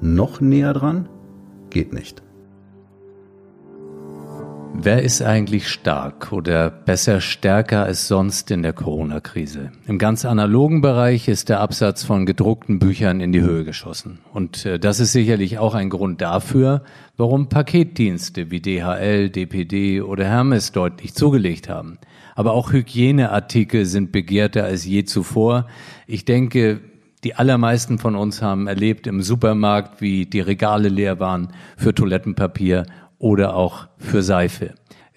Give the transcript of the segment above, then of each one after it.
Noch näher dran? Geht nicht. Wer ist eigentlich stark oder besser stärker als sonst in der Corona-Krise? Im ganz analogen Bereich ist der Absatz von gedruckten Büchern in die Höhe geschossen. Und äh, das ist sicherlich auch ein Grund dafür, warum Paketdienste wie DHL, DPD oder Hermes deutlich zugelegt haben. Aber auch Hygieneartikel sind begehrter als je zuvor. Ich denke, die allermeisten von uns haben erlebt im Supermarkt, wie die Regale leer waren für Toilettenpapier oder auch für Seife.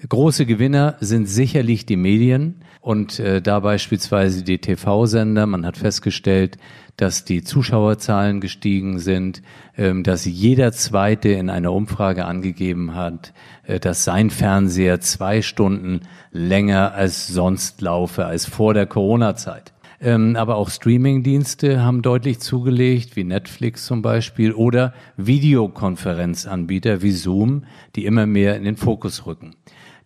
Große Gewinner sind sicherlich die Medien und äh, da beispielsweise die TV-Sender. Man hat festgestellt, dass die Zuschauerzahlen gestiegen sind, ähm, dass jeder Zweite in einer Umfrage angegeben hat, äh, dass sein Fernseher zwei Stunden länger als sonst laufe, als vor der Corona-Zeit. Ähm, aber auch Streaming-Dienste haben deutlich zugelegt, wie Netflix zum Beispiel, oder Videokonferenzanbieter wie Zoom, die immer mehr in den Fokus rücken.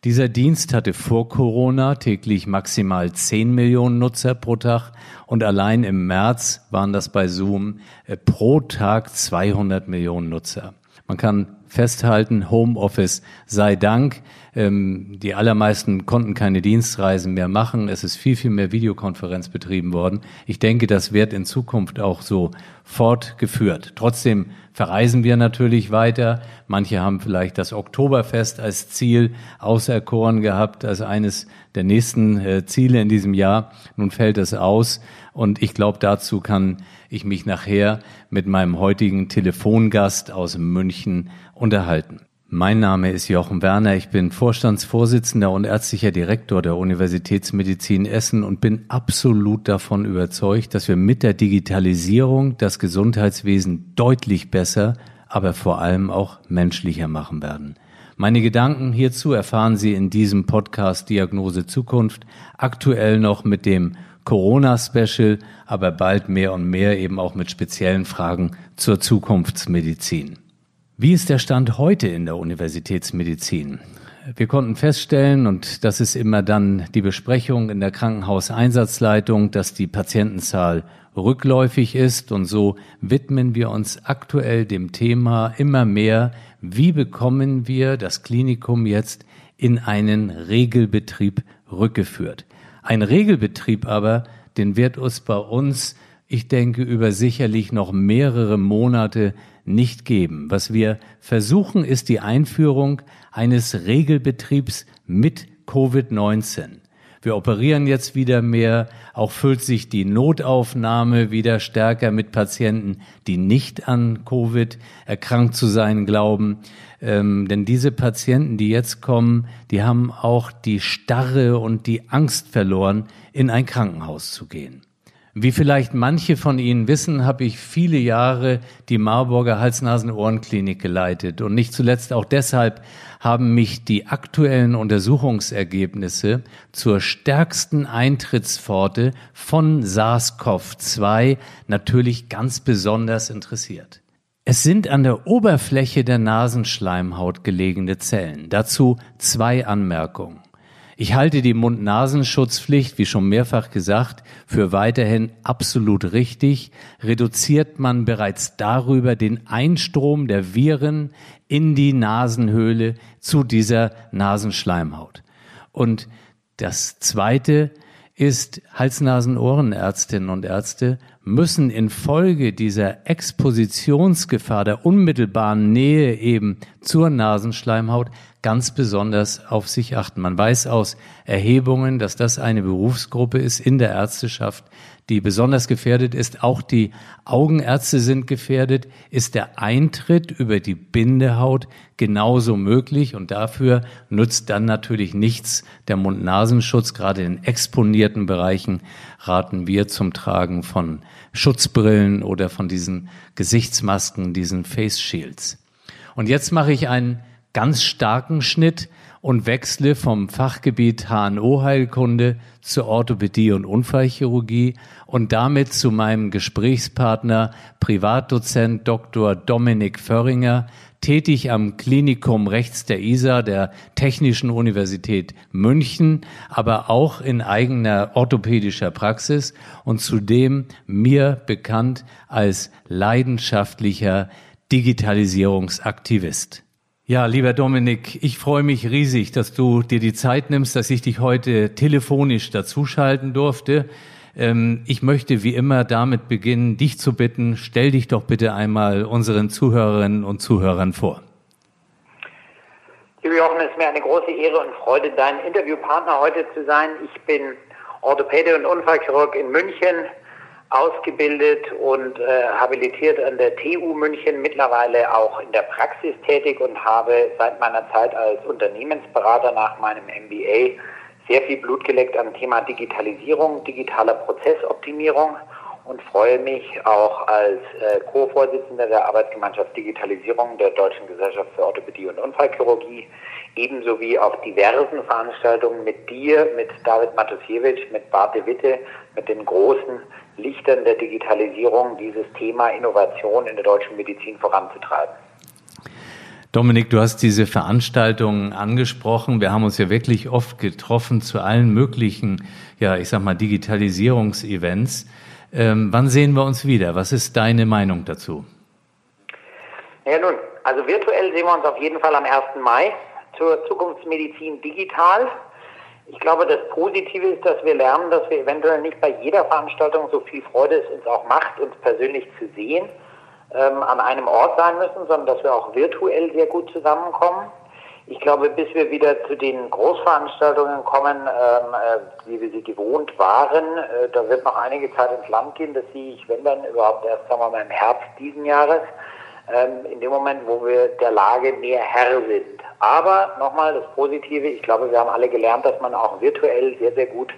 Dieser Dienst hatte vor Corona täglich maximal 10 Millionen Nutzer pro Tag und allein im März waren das bei Zoom äh, pro Tag 200 Millionen Nutzer. Man kann festhalten, Homeoffice sei Dank. Ähm, die allermeisten konnten keine Dienstreisen mehr machen. Es ist viel, viel mehr Videokonferenz betrieben worden. Ich denke, das wird in Zukunft auch so fortgeführt. Trotzdem verreisen wir natürlich weiter. Manche haben vielleicht das Oktoberfest als Ziel auserkoren gehabt, als eines der nächsten äh, Ziele in diesem Jahr. Nun fällt es aus. Und ich glaube, dazu kann ich mich nachher mit meinem heutigen Telefongast aus München unterhalten. Mein Name ist Jochen Werner, ich bin Vorstandsvorsitzender und ärztlicher Direktor der Universitätsmedizin Essen und bin absolut davon überzeugt, dass wir mit der Digitalisierung das Gesundheitswesen deutlich besser, aber vor allem auch menschlicher machen werden. Meine Gedanken hierzu erfahren Sie in diesem Podcast Diagnose Zukunft, aktuell noch mit dem Corona-Special, aber bald mehr und mehr eben auch mit speziellen Fragen zur Zukunftsmedizin. Wie ist der Stand heute in der Universitätsmedizin? Wir konnten feststellen, und das ist immer dann die Besprechung in der Krankenhauseinsatzleitung, dass die Patientenzahl rückläufig ist. Und so widmen wir uns aktuell dem Thema immer mehr, wie bekommen wir das Klinikum jetzt in einen Regelbetrieb rückgeführt. Ein Regelbetrieb aber, den wird uns bei uns, ich denke, über sicherlich noch mehrere Monate nicht geben. Was wir versuchen, ist die Einführung eines Regelbetriebs mit Covid-19. Wir operieren jetzt wieder mehr, auch füllt sich die Notaufnahme wieder stärker mit Patienten, die nicht an Covid erkrankt zu sein glauben. Ähm, denn diese Patienten, die jetzt kommen, die haben auch die Starre und die Angst verloren, in ein Krankenhaus zu gehen. Wie vielleicht manche von Ihnen wissen, habe ich viele Jahre die Marburger Hals-Nasen-Ohrenklinik geleitet. Und nicht zuletzt auch deshalb haben mich die aktuellen Untersuchungsergebnisse zur stärksten Eintrittspforte von SARS-CoV-2 natürlich ganz besonders interessiert. Es sind an der Oberfläche der Nasenschleimhaut gelegene Zellen. Dazu zwei Anmerkungen. Ich halte die Mund-Nasenschutzpflicht, wie schon mehrfach gesagt, für weiterhin absolut richtig. Reduziert man bereits darüber den Einstrom der Viren in die Nasenhöhle zu dieser Nasenschleimhaut. Und das Zweite ist, Hals-Nasen-Ohrenärztinnen und Ärzte müssen infolge dieser Expositionsgefahr der unmittelbaren Nähe eben zur Nasenschleimhaut ganz besonders auf sich achten. Man weiß aus Erhebungen, dass das eine Berufsgruppe ist in der Ärzteschaft, die besonders gefährdet ist. Auch die Augenärzte sind gefährdet. Ist der Eintritt über die Bindehaut genauso möglich? Und dafür nutzt dann natürlich nichts der Mund-Nasenschutz. Gerade in exponierten Bereichen raten wir zum Tragen von Schutzbrillen oder von diesen Gesichtsmasken, diesen Face Shields. Und jetzt mache ich einen ganz starken Schnitt und wechsle vom Fachgebiet HNO-Heilkunde zur Orthopädie und Unfallchirurgie und damit zu meinem Gesprächspartner Privatdozent Dr. Dominik Föhringer, tätig am Klinikum rechts der ISA der Technischen Universität München, aber auch in eigener orthopädischer Praxis und zudem mir bekannt als leidenschaftlicher Digitalisierungsaktivist. Ja, lieber Dominik, ich freue mich riesig, dass du dir die Zeit nimmst, dass ich dich heute telefonisch dazuschalten durfte. Ähm, ich möchte wie immer damit beginnen, dich zu bitten, stell dich doch bitte einmal unseren Zuhörerinnen und Zuhörern vor. Lieber Jochen, es ist mir eine große Ehre und Freude, dein Interviewpartner heute zu sein. Ich bin Orthopäde und Unfallchirurg in München, ausgebildet und äh, habilitiert an der TU München, mittlerweile auch in der Praxis tätig und habe seit meiner Zeit als Unternehmensberater nach meinem MBA sehr viel Blut geleckt am Thema Digitalisierung, digitaler Prozessoptimierung und freue mich auch als äh, Co-Vorsitzender der Arbeitsgemeinschaft Digitalisierung der Deutschen Gesellschaft für Orthopädie und Unfallchirurgie ebenso wie auf diversen Veranstaltungen mit dir, mit David Matusiewicz, mit Bart de Witte, mit den großen Lichtern der Digitalisierung dieses Thema Innovation in der deutschen Medizin voranzutreiben. Dominik, du hast diese Veranstaltungen angesprochen. Wir haben uns ja wirklich oft getroffen zu allen möglichen, ja, ich sag mal, Digitalisierungsevents. Ähm, wann sehen wir uns wieder? Was ist deine Meinung dazu? Ja, nun, also virtuell sehen wir uns auf jeden Fall am 1. Mai zur Zukunftsmedizin digital. Ich glaube, das Positive ist, dass wir lernen, dass wir eventuell nicht bei jeder Veranstaltung so viel Freude es uns auch macht, uns persönlich zu sehen, ähm, an einem Ort sein müssen, sondern dass wir auch virtuell sehr gut zusammenkommen. Ich glaube, bis wir wieder zu den Großveranstaltungen kommen, ähm, äh, wie wir sie gewohnt waren, äh, da wird noch einige Zeit ins Land gehen. Das sehe ich, wenn dann überhaupt erst, sagen wir mal, im Herbst diesen Jahres, ähm, in dem Moment, wo wir der Lage mehr Herr sind. Aber nochmal das Positive, ich glaube, wir haben alle gelernt, dass man auch virtuell sehr, sehr gut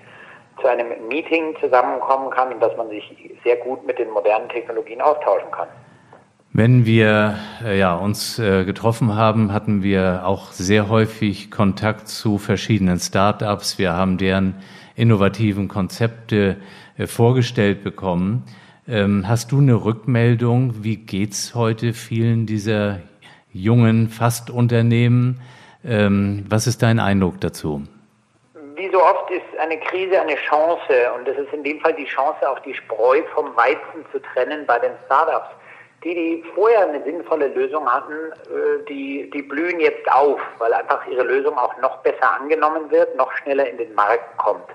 zu einem Meeting zusammenkommen kann und dass man sich sehr gut mit den modernen Technologien austauschen kann. Wenn wir äh, ja, uns äh, getroffen haben, hatten wir auch sehr häufig Kontakt zu verschiedenen Start-ups. Wir haben deren innovativen Konzepte äh, vorgestellt bekommen. Ähm, hast du eine Rückmeldung? Wie geht's heute vielen dieser jungen Fastunternehmen. Ähm, was ist dein Eindruck dazu? Wie so oft ist eine Krise eine Chance und es ist in dem Fall die Chance, auch die Spreu vom Weizen zu trennen bei den Startups. Die, die vorher eine sinnvolle Lösung hatten, äh, die, die blühen jetzt auf, weil einfach ihre Lösung auch noch besser angenommen wird, noch schneller in den Markt kommt.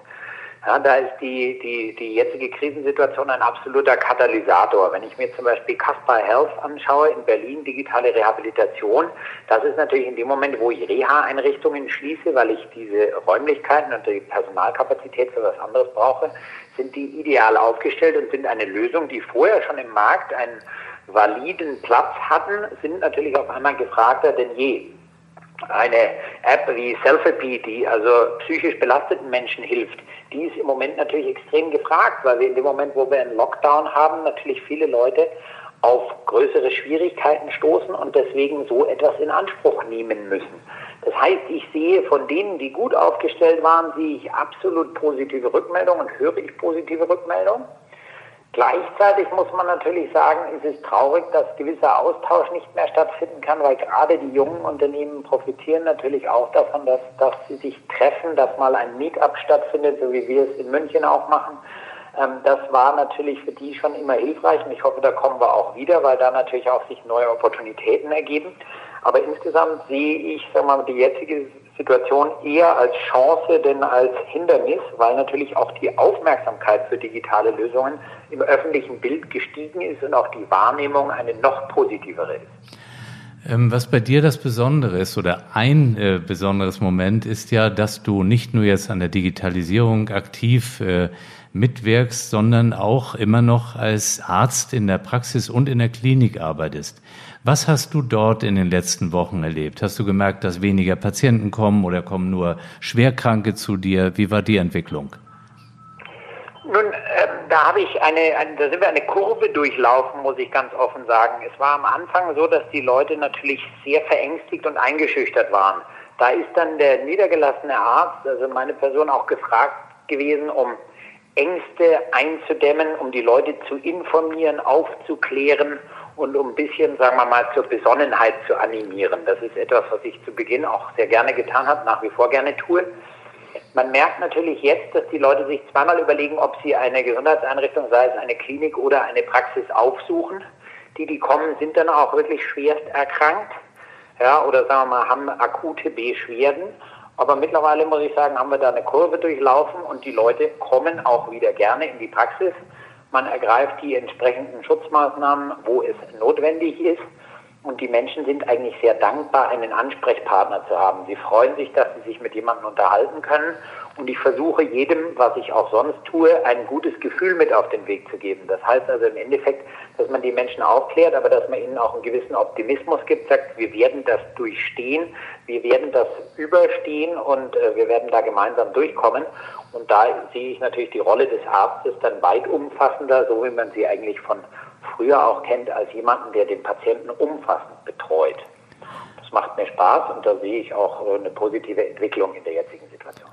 Ja, da ist die, die, die jetzige Krisensituation ein absoluter Katalysator. Wenn ich mir zum Beispiel Caspar Health anschaue in Berlin, digitale Rehabilitation, das ist natürlich in dem Moment, wo ich Reha-Einrichtungen schließe, weil ich diese Räumlichkeiten und die Personalkapazität für was anderes brauche, sind die ideal aufgestellt und sind eine Lösung, die vorher schon im Markt einen validen Platz hatten, sind natürlich auf einmal gefragter denn je eine App wie Selfie, die also psychisch belasteten Menschen hilft, die ist im Moment natürlich extrem gefragt, weil wir in dem Moment, wo wir einen Lockdown haben, natürlich viele Leute auf größere Schwierigkeiten stoßen und deswegen so etwas in Anspruch nehmen müssen. Das heißt, ich sehe von denen, die gut aufgestellt waren, sehe ich absolut positive Rückmeldungen und höre ich positive Rückmeldungen. Gleichzeitig muss man natürlich sagen, es ist traurig, dass gewisser Austausch nicht mehr stattfinden kann, weil gerade die jungen Unternehmen profitieren natürlich auch davon, dass, dass sie sich treffen, dass mal ein Meetup stattfindet, so wie wir es in München auch machen. Ähm, das war natürlich für die schon immer hilfreich und ich hoffe, da kommen wir auch wieder, weil da natürlich auch sich neue Opportunitäten ergeben. Aber insgesamt sehe ich, sagen wir mal, die jetzige Situation eher als Chance denn als Hindernis, weil natürlich auch die Aufmerksamkeit für digitale Lösungen im öffentlichen Bild gestiegen ist und auch die Wahrnehmung eine noch positivere ist. Ähm, was bei dir das Besondere ist oder ein äh, besonderes Moment ist ja, dass du nicht nur jetzt an der Digitalisierung aktiv äh, mitwirkst, sondern auch immer noch als Arzt in der Praxis und in der Klinik arbeitest. Was hast du dort in den letzten Wochen erlebt? Hast du gemerkt, dass weniger Patienten kommen oder kommen nur Schwerkranke zu dir? Wie war die Entwicklung? Nun, äh, da habe ich eine, eine, da sind wir eine Kurve durchlaufen, muss ich ganz offen sagen. Es war am Anfang so, dass die Leute natürlich sehr verängstigt und eingeschüchtert waren. Da ist dann der niedergelassene Arzt, also meine Person, auch gefragt gewesen, um Ängste einzudämmen, um die Leute zu informieren, aufzuklären und um ein bisschen, sagen wir mal, zur Besonnenheit zu animieren. Das ist etwas, was ich zu Beginn auch sehr gerne getan habe, nach wie vor gerne tue. Man merkt natürlich jetzt, dass die Leute sich zweimal überlegen, ob sie eine Gesundheitseinrichtung, sei es eine Klinik oder eine Praxis aufsuchen. Die, die kommen, sind dann auch wirklich schwerst erkrankt, ja, oder sagen wir mal, haben akute Beschwerden. Aber mittlerweile muss ich sagen, haben wir da eine Kurve durchlaufen und die Leute kommen auch wieder gerne in die Praxis. Man ergreift die entsprechenden Schutzmaßnahmen, wo es notwendig ist. Und die Menschen sind eigentlich sehr dankbar, einen Ansprechpartner zu haben. Sie freuen sich, dass sie sich mit jemandem unterhalten können. Und ich versuche jedem, was ich auch sonst tue, ein gutes Gefühl mit auf den Weg zu geben. Das heißt also im Endeffekt, dass man die Menschen aufklärt, aber dass man ihnen auch einen gewissen Optimismus gibt, sagt, wir werden das durchstehen, wir werden das überstehen und äh, wir werden da gemeinsam durchkommen. Und da sehe ich natürlich die Rolle des Arztes dann weit umfassender, so wie man sie eigentlich von früher auch kennt als jemanden, der den Patienten umfassend betreut. Das macht mir Spaß und da sehe ich auch eine positive Entwicklung in der jetzigen Situation.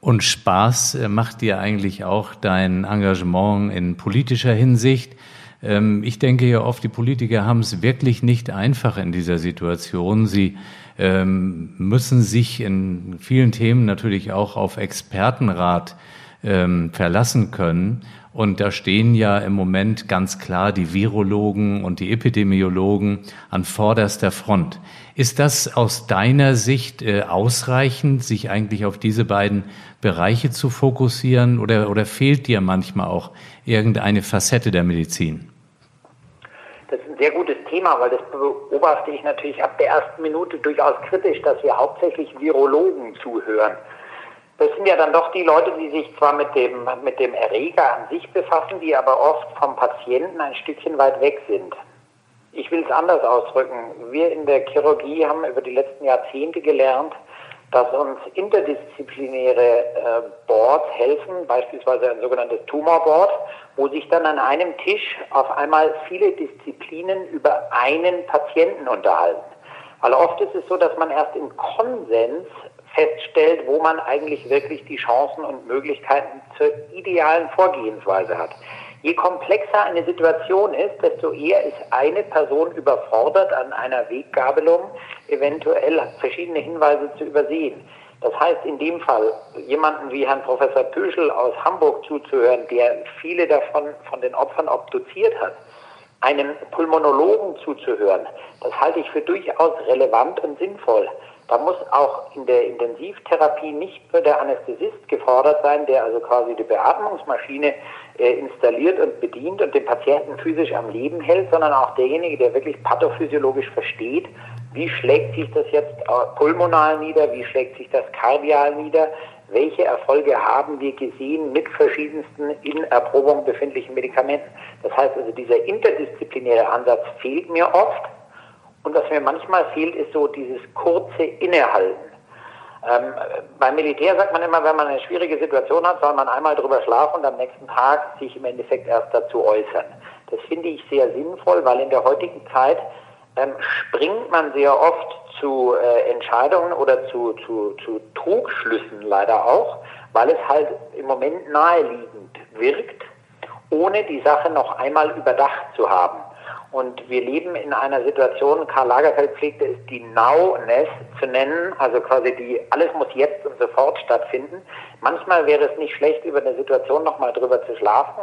Und Spaß äh, macht dir eigentlich auch dein Engagement in politischer Hinsicht. Ähm, ich denke ja oft, die Politiker haben es wirklich nicht einfach in dieser Situation. Sie ähm, müssen sich in vielen Themen natürlich auch auf Expertenrat ähm, verlassen können. Und da stehen ja im Moment ganz klar die Virologen und die Epidemiologen an vorderster Front. Ist das aus deiner Sicht äh, ausreichend, sich eigentlich auf diese beiden Bereiche zu fokussieren oder, oder fehlt dir manchmal auch irgendeine Facette der Medizin? Das ist ein sehr gutes Thema, weil das beobachte ich natürlich ab der ersten Minute durchaus kritisch, dass wir hauptsächlich Virologen zuhören. Das sind ja dann doch die Leute, die sich zwar mit dem, mit dem Erreger an sich befassen, die aber oft vom Patienten ein Stückchen weit weg sind. Ich will es anders ausdrücken. Wir in der Chirurgie haben über die letzten Jahrzehnte gelernt, dass uns interdisziplinäre äh, Boards helfen, beispielsweise ein sogenanntes Tumorboard, wo sich dann an einem Tisch auf einmal viele Disziplinen über einen Patienten unterhalten. Weil oft ist es so, dass man erst im Konsens feststellt, wo man eigentlich wirklich die Chancen und Möglichkeiten zur idealen Vorgehensweise hat. Je komplexer eine Situation ist, desto eher ist eine Person überfordert, an einer Weggabelung eventuell verschiedene Hinweise zu übersehen. Das heißt, in dem Fall jemanden wie Herrn Professor Pöschel aus Hamburg zuzuhören, der viele davon von den Opfern obduziert hat, einem Pulmonologen zuzuhören, das halte ich für durchaus relevant und sinnvoll. Da muss auch in der Intensivtherapie nicht nur der Anästhesist gefordert sein, der also quasi die Beatmungsmaschine äh, installiert und bedient und den Patienten physisch am Leben hält, sondern auch derjenige, der wirklich pathophysiologisch versteht, wie schlägt sich das jetzt pulmonal nieder, wie schlägt sich das kardial nieder, welche Erfolge haben wir gesehen mit verschiedensten in Erprobung befindlichen Medikamenten. Das heißt also, dieser interdisziplinäre Ansatz fehlt mir oft. Und was mir manchmal fehlt, ist so dieses kurze Innehalten. Ähm, beim Militär sagt man immer, wenn man eine schwierige Situation hat, soll man einmal drüber schlafen und am nächsten Tag sich im Endeffekt erst dazu äußern. Das finde ich sehr sinnvoll, weil in der heutigen Zeit ähm, springt man sehr oft zu äh, Entscheidungen oder zu, zu, zu Trugschlüssen leider auch, weil es halt im Moment naheliegend wirkt, ohne die Sache noch einmal überdacht zu haben. Und wir leben in einer Situation, Karl Lagerfeld pflegte es die Now-ness zu nennen, also quasi die, alles muss jetzt und sofort stattfinden. Manchmal wäre es nicht schlecht, über eine Situation nochmal drüber zu schlafen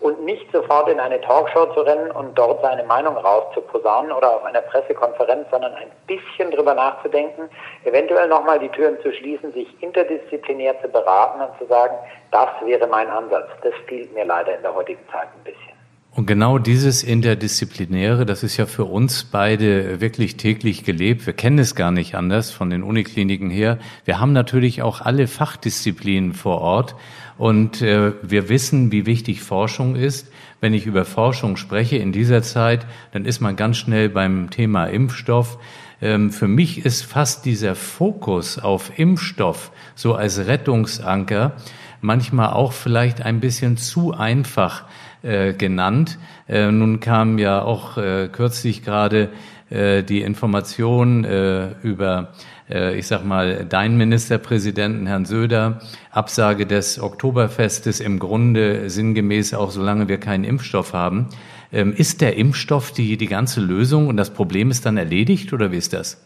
und nicht sofort in eine Talkshow zu rennen und dort seine Meinung rauszuposaunen oder auf einer Pressekonferenz, sondern ein bisschen drüber nachzudenken, eventuell nochmal die Türen zu schließen, sich interdisziplinär zu beraten und zu sagen, das wäre mein Ansatz. Das fehlt mir leider in der heutigen Zeit ein bisschen. Und genau dieses Interdisziplinäre, das ist ja für uns beide wirklich täglich gelebt. Wir kennen es gar nicht anders von den Unikliniken her. Wir haben natürlich auch alle Fachdisziplinen vor Ort. Und äh, wir wissen, wie wichtig Forschung ist. Wenn ich über Forschung spreche in dieser Zeit, dann ist man ganz schnell beim Thema Impfstoff. Ähm, für mich ist fast dieser Fokus auf Impfstoff so als Rettungsanker manchmal auch vielleicht ein bisschen zu einfach äh, genannt. Äh, nun kam ja auch äh, kürzlich gerade äh, die Information äh, über, äh, ich sag mal, deinen Ministerpräsidenten Herrn Söder, Absage des Oktoberfestes im Grunde sinngemäß auch, solange wir keinen Impfstoff haben. Ähm, ist der Impfstoff die, die ganze Lösung und das Problem ist dann erledigt oder wie ist das?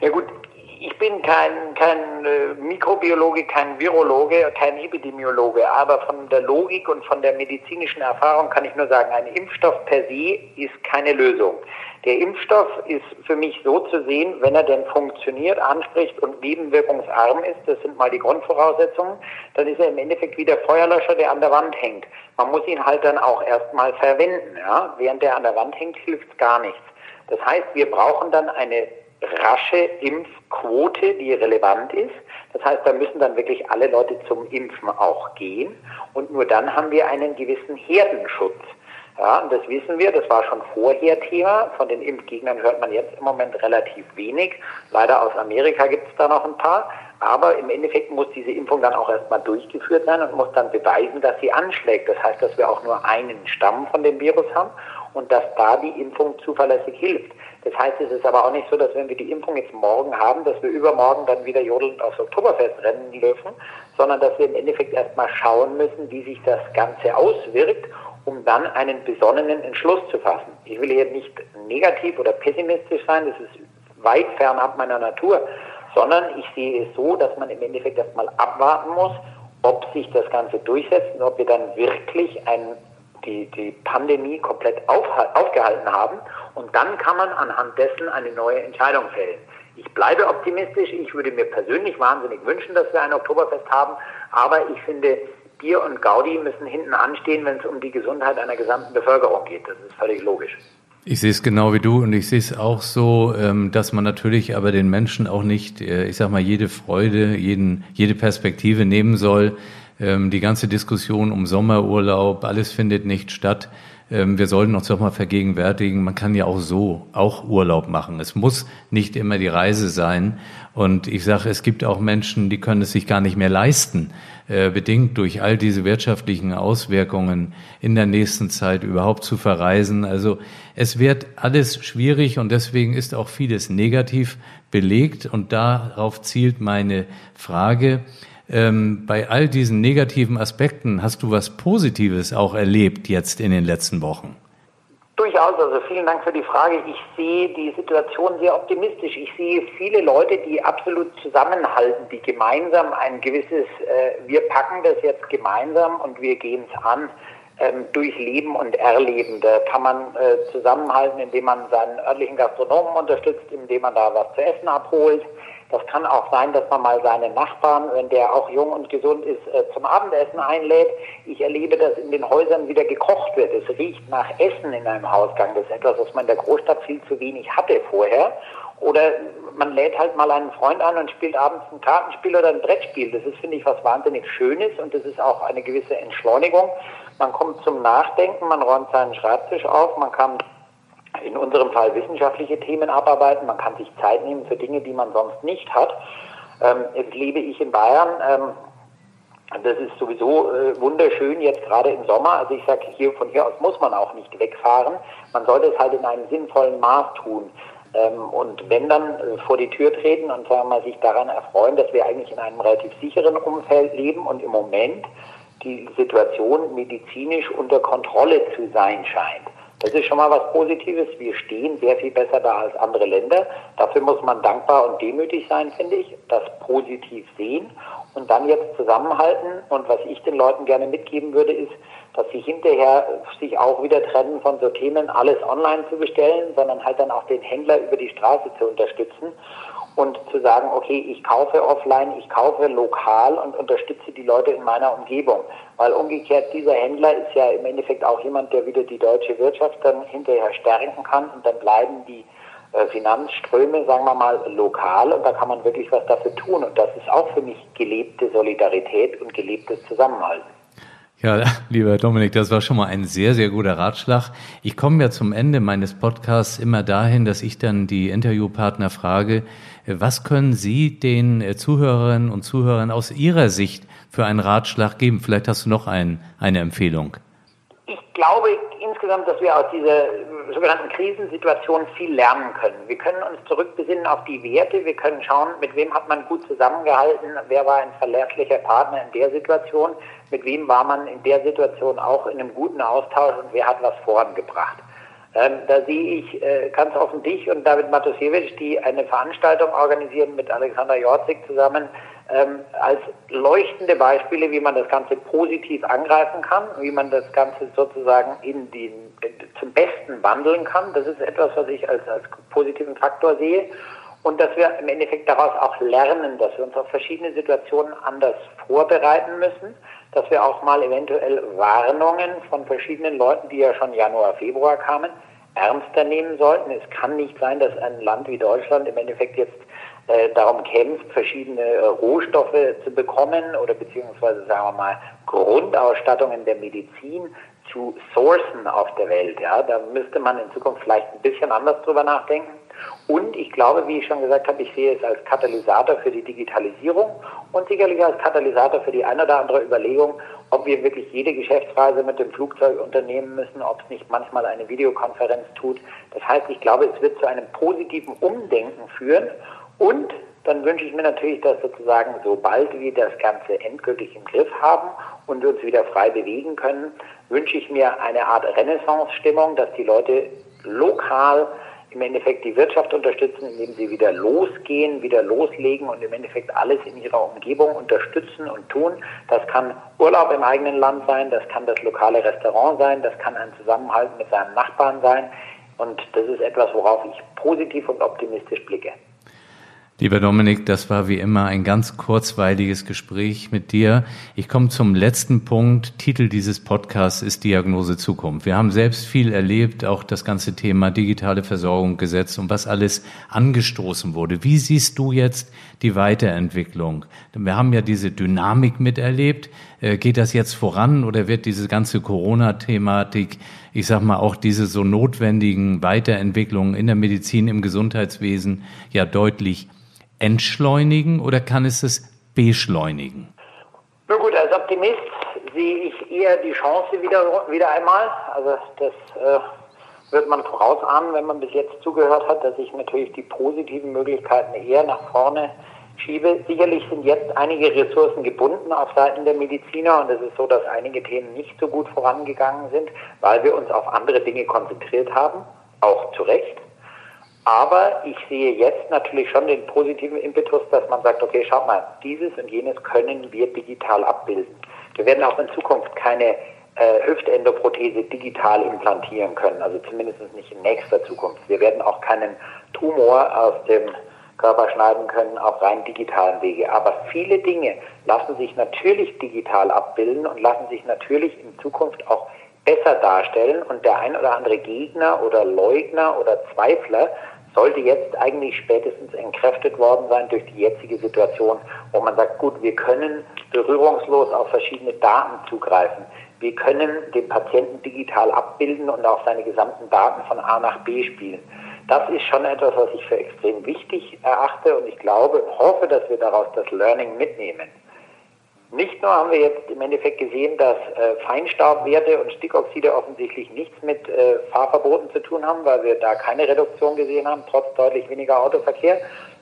Ja gut, ich bin kein, kein äh, Mikrobiologe, kein Virologe, kein Epidemiologe, aber von der Logik und von der medizinischen Erfahrung kann ich nur sagen, ein Impfstoff per se ist keine Lösung. Der Impfstoff ist für mich so zu sehen, wenn er denn funktioniert, anspricht und nebenwirkungsarm ist, das sind mal die Grundvoraussetzungen, dann ist er im Endeffekt wie der Feuerlöscher, der an der Wand hängt. Man muss ihn halt dann auch erstmal verwenden. Ja? Während der an der Wand hängt, hilft gar nichts. Das heißt, wir brauchen dann eine rasche Impfquote, die relevant ist. Das heißt, da müssen dann wirklich alle Leute zum Impfen auch gehen. Und nur dann haben wir einen gewissen Herdenschutz. Ja, und das wissen wir, das war schon vorher Thema. Von den Impfgegnern hört man jetzt im Moment relativ wenig. Leider aus Amerika gibt es da noch ein paar. Aber im Endeffekt muss diese Impfung dann auch erstmal durchgeführt sein und muss dann beweisen, dass sie anschlägt. Das heißt, dass wir auch nur einen Stamm von dem Virus haben und dass da die Impfung zuverlässig hilft. Das heißt, es ist aber auch nicht so, dass wenn wir die Impfung jetzt morgen haben, dass wir übermorgen dann wieder jodelnd aufs Oktoberfest rennen dürfen, sondern dass wir im Endeffekt erstmal schauen müssen, wie sich das Ganze auswirkt um dann einen besonnenen Entschluss zu fassen. Ich will hier nicht negativ oder pessimistisch sein, das ist weit fernab meiner Natur, sondern ich sehe es so, dass man im Endeffekt erstmal abwarten muss, ob sich das Ganze durchsetzt und ob wir dann wirklich ein, die, die Pandemie komplett auf, aufgehalten haben. Und dann kann man anhand dessen eine neue Entscheidung fällen. Ich bleibe optimistisch. Ich würde mir persönlich wahnsinnig wünschen, dass wir ein Oktoberfest haben. Aber ich finde, Bier und Gaudi müssen hinten anstehen, wenn es um die Gesundheit einer gesamten Bevölkerung geht. Das ist völlig logisch. Ich sehe es genau wie du und ich sehe es auch so, ähm, dass man natürlich aber den Menschen auch nicht, äh, ich sag mal, jede Freude, jeden, jede Perspektive nehmen soll. Ähm, die ganze Diskussion um Sommerurlaub, alles findet nicht statt. Ähm, wir sollten uns doch mal vergegenwärtigen, man kann ja auch so auch Urlaub machen. Es muss nicht immer die Reise sein. Und ich sage, es gibt auch Menschen, die können es sich gar nicht mehr leisten, äh, bedingt durch all diese wirtschaftlichen Auswirkungen in der nächsten Zeit überhaupt zu verreisen. Also es wird alles schwierig und deswegen ist auch vieles negativ belegt. Und darauf zielt meine Frage. Ähm, bei all diesen negativen Aspekten hast du was Positives auch erlebt jetzt in den letzten Wochen? Durchaus, also vielen Dank für die Frage. Ich sehe die Situation sehr optimistisch. Ich sehe viele Leute, die absolut zusammenhalten, die gemeinsam ein gewisses, äh, wir packen das jetzt gemeinsam und wir gehen es an, ähm, durchleben und erleben. Da kann man äh, zusammenhalten, indem man seinen örtlichen Gastronomen unterstützt, indem man da was zu essen abholt das kann auch sein, dass man mal seinen Nachbarn, wenn der auch jung und gesund ist, äh, zum Abendessen einlädt. Ich erlebe, dass in den Häusern wieder gekocht wird. Es riecht nach Essen in einem Hausgang. Das ist etwas, was man in der Großstadt viel zu wenig hatte vorher. Oder man lädt halt mal einen Freund an und spielt abends ein Kartenspiel oder ein Brettspiel. Das ist, finde ich, was wahnsinnig Schönes und das ist auch eine gewisse Entschleunigung. Man kommt zum Nachdenken, man räumt seinen Schreibtisch auf, man kann in unserem Fall wissenschaftliche Themen abarbeiten. Man kann sich Zeit nehmen für Dinge, die man sonst nicht hat. Ähm, jetzt lebe ich in Bayern. Ähm, das ist sowieso äh, wunderschön jetzt gerade im Sommer. Also ich sage, hier von hier aus muss man auch nicht wegfahren. Man sollte es halt in einem sinnvollen Maß tun. Ähm, und wenn dann äh, vor die Tür treten und sagen wir mal, sich daran erfreuen, dass wir eigentlich in einem relativ sicheren Umfeld leben und im Moment die Situation medizinisch unter Kontrolle zu sein scheint. Das ist schon mal was Positives. Wir stehen sehr viel besser da als andere Länder. Dafür muss man dankbar und demütig sein, finde ich, das positiv sehen und dann jetzt zusammenhalten. Und was ich den Leuten gerne mitgeben würde, ist, dass sie hinterher sich auch wieder trennen von so Themen, alles online zu bestellen, sondern halt dann auch den Händler über die Straße zu unterstützen und zu sagen, okay, ich kaufe offline, ich kaufe lokal und unterstütze die Leute in meiner Umgebung. Weil umgekehrt, dieser Händler ist ja im Endeffekt auch jemand, der wieder die deutsche Wirtschaft dann hinterher stärken kann und dann bleiben die äh, Finanzströme, sagen wir mal, lokal und da kann man wirklich was dafür tun. Und das ist auch für mich gelebte Solidarität und gelebtes Zusammenhalten. Ja, lieber Dominik, das war schon mal ein sehr, sehr guter Ratschlag. Ich komme ja zum Ende meines Podcasts immer dahin, dass ich dann die Interviewpartner frage, was können Sie den äh, Zuhörerinnen und Zuhörern aus Ihrer Sicht für einen Ratschlag geben? Vielleicht hast du noch ein, eine Empfehlung. Ich glaube insgesamt, dass wir aus dieser sogenannten Krisensituation viel lernen können. Wir können uns zurückbesinnen auf die Werte, wir können schauen, mit wem hat man gut zusammengehalten, wer war ein verlässlicher Partner in der Situation, mit wem war man in der Situation auch in einem guten Austausch und wer hat was vorangebracht. Ähm, da sehe ich äh, ganz offen dich und David Matusiewicz, die eine Veranstaltung organisieren mit Alexander Jorzig zusammen, ähm, als leuchtende Beispiele, wie man das Ganze positiv angreifen kann, wie man das Ganze sozusagen in den, zum Besten wandeln kann. Das ist etwas, was ich als, als positiven Faktor sehe. Und dass wir im Endeffekt daraus auch lernen, dass wir uns auf verschiedene Situationen anders vorbereiten müssen, dass wir auch mal eventuell Warnungen von verschiedenen Leuten, die ja schon Januar, Februar kamen, ernster nehmen sollten. Es kann nicht sein, dass ein Land wie Deutschland im Endeffekt jetzt äh, darum kämpft, verschiedene äh, Rohstoffe zu bekommen oder beziehungsweise sagen wir mal Grundausstattungen der Medizin zu sourcen auf der Welt. Ja, da müsste man in Zukunft vielleicht ein bisschen anders drüber nachdenken. Und ich glaube, wie ich schon gesagt habe, ich sehe es als Katalysator für die Digitalisierung und sicherlich als Katalysator für die eine oder andere Überlegung, ob wir wirklich jede Geschäftsreise mit dem Flugzeug unternehmen müssen, ob es nicht manchmal eine Videokonferenz tut. Das heißt, ich glaube, es wird zu einem positiven Umdenken führen und dann wünsche ich mir natürlich, dass sozusagen, sobald wir das Ganze endgültig im Griff haben und uns wieder frei bewegen können, wünsche ich mir eine Art Renaissance-Stimmung, dass die Leute lokal im Endeffekt die Wirtschaft unterstützen, indem sie wieder losgehen, wieder loslegen und im Endeffekt alles in ihrer Umgebung unterstützen und tun. Das kann Urlaub im eigenen Land sein, das kann das lokale Restaurant sein, das kann ein Zusammenhalt mit seinem Nachbarn sein. Und das ist etwas, worauf ich positiv und optimistisch blicke. Lieber Dominik, das war wie immer ein ganz kurzweiliges Gespräch mit dir. Ich komme zum letzten Punkt. Titel dieses Podcasts ist Diagnose Zukunft. Wir haben selbst viel erlebt, auch das ganze Thema digitale Versorgung, Gesetz und was alles angestoßen wurde. Wie siehst du jetzt die Weiterentwicklung? Wir haben ja diese Dynamik miterlebt. Äh, geht das jetzt voran oder wird diese ganze Corona-Thematik, ich sag mal auch diese so notwendigen Weiterentwicklungen in der Medizin, im Gesundheitswesen ja deutlich entschleunigen oder kann es es beschleunigen? Na gut, als Optimist sehe ich eher die Chance wieder, wieder einmal. Also das äh, wird man vorausahnen, wenn man bis jetzt zugehört hat, dass ich natürlich die positiven Möglichkeiten eher nach vorne schiebe. Sicherlich sind jetzt einige Ressourcen gebunden auf Seiten der Mediziner und es ist so, dass einige Themen nicht so gut vorangegangen sind, weil wir uns auf andere Dinge konzentriert haben, auch zu Recht. Aber ich sehe jetzt natürlich schon den positiven Impetus, dass man sagt, okay, schaut mal, dieses und jenes können wir digital abbilden. Wir werden auch in Zukunft keine äh, Hüftendoprothese digital implantieren können, also zumindest nicht in nächster Zukunft. Wir werden auch keinen Tumor aus dem Körper schneiden können auf rein digitalen Wege. Aber viele Dinge lassen sich natürlich digital abbilden und lassen sich natürlich in Zukunft auch besser darstellen. Und der ein oder andere Gegner oder Leugner oder Zweifler sollte jetzt eigentlich spätestens entkräftet worden sein durch die jetzige Situation, wo man sagt, gut, wir können berührungslos auf verschiedene Daten zugreifen. Wir können den Patienten digital abbilden und auch seine gesamten Daten von A nach B spielen. Das ist schon etwas, was ich für extrem wichtig erachte und ich glaube, hoffe, dass wir daraus das Learning mitnehmen. Nicht nur haben wir jetzt im Endeffekt gesehen, dass äh, Feinstaubwerte und Stickoxide offensichtlich nichts mit äh, Fahrverboten zu tun haben, weil wir da keine Reduktion gesehen haben, trotz deutlich weniger Autoverkehr,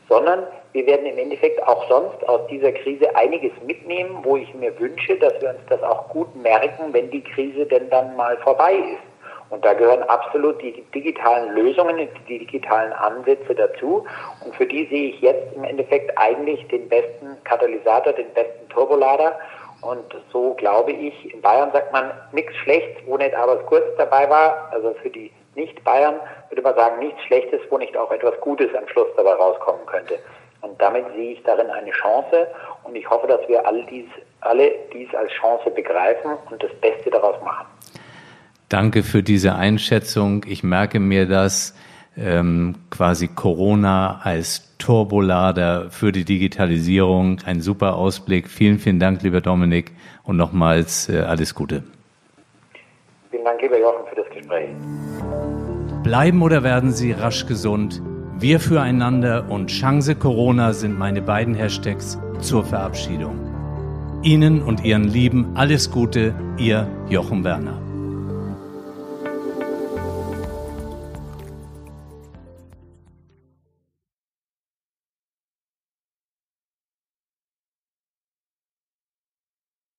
sondern wir werden im Endeffekt auch sonst aus dieser Krise einiges mitnehmen, wo ich mir wünsche, dass wir uns das auch gut merken, wenn die Krise denn dann mal vorbei ist. Und da gehören absolut die digitalen Lösungen, die digitalen Ansätze dazu. Und für die sehe ich jetzt im Endeffekt eigentlich den besten Katalysator, den besten Turbolader. Und so glaube ich, in Bayern sagt man nichts schlecht, wo nicht aber kurz dabei war. Also für die Nicht-Bayern würde man sagen, nichts Schlechtes, wo nicht auch etwas Gutes am Schluss dabei rauskommen könnte. Und damit sehe ich darin eine Chance. Und ich hoffe, dass wir all dies, alle dies als Chance begreifen und das Beste daraus machen. Danke für diese Einschätzung. Ich merke mir das. ähm, quasi Corona als Turbolader für die Digitalisierung. Ein super Ausblick. Vielen, vielen Dank, lieber Dominik, und nochmals äh, alles Gute. Vielen Dank, lieber Jochen, für das Gespräch. Bleiben oder werden Sie rasch gesund? Wir füreinander und Chance Corona sind meine beiden Hashtags zur Verabschiedung. Ihnen und Ihren Lieben alles Gute, Ihr Jochen Werner.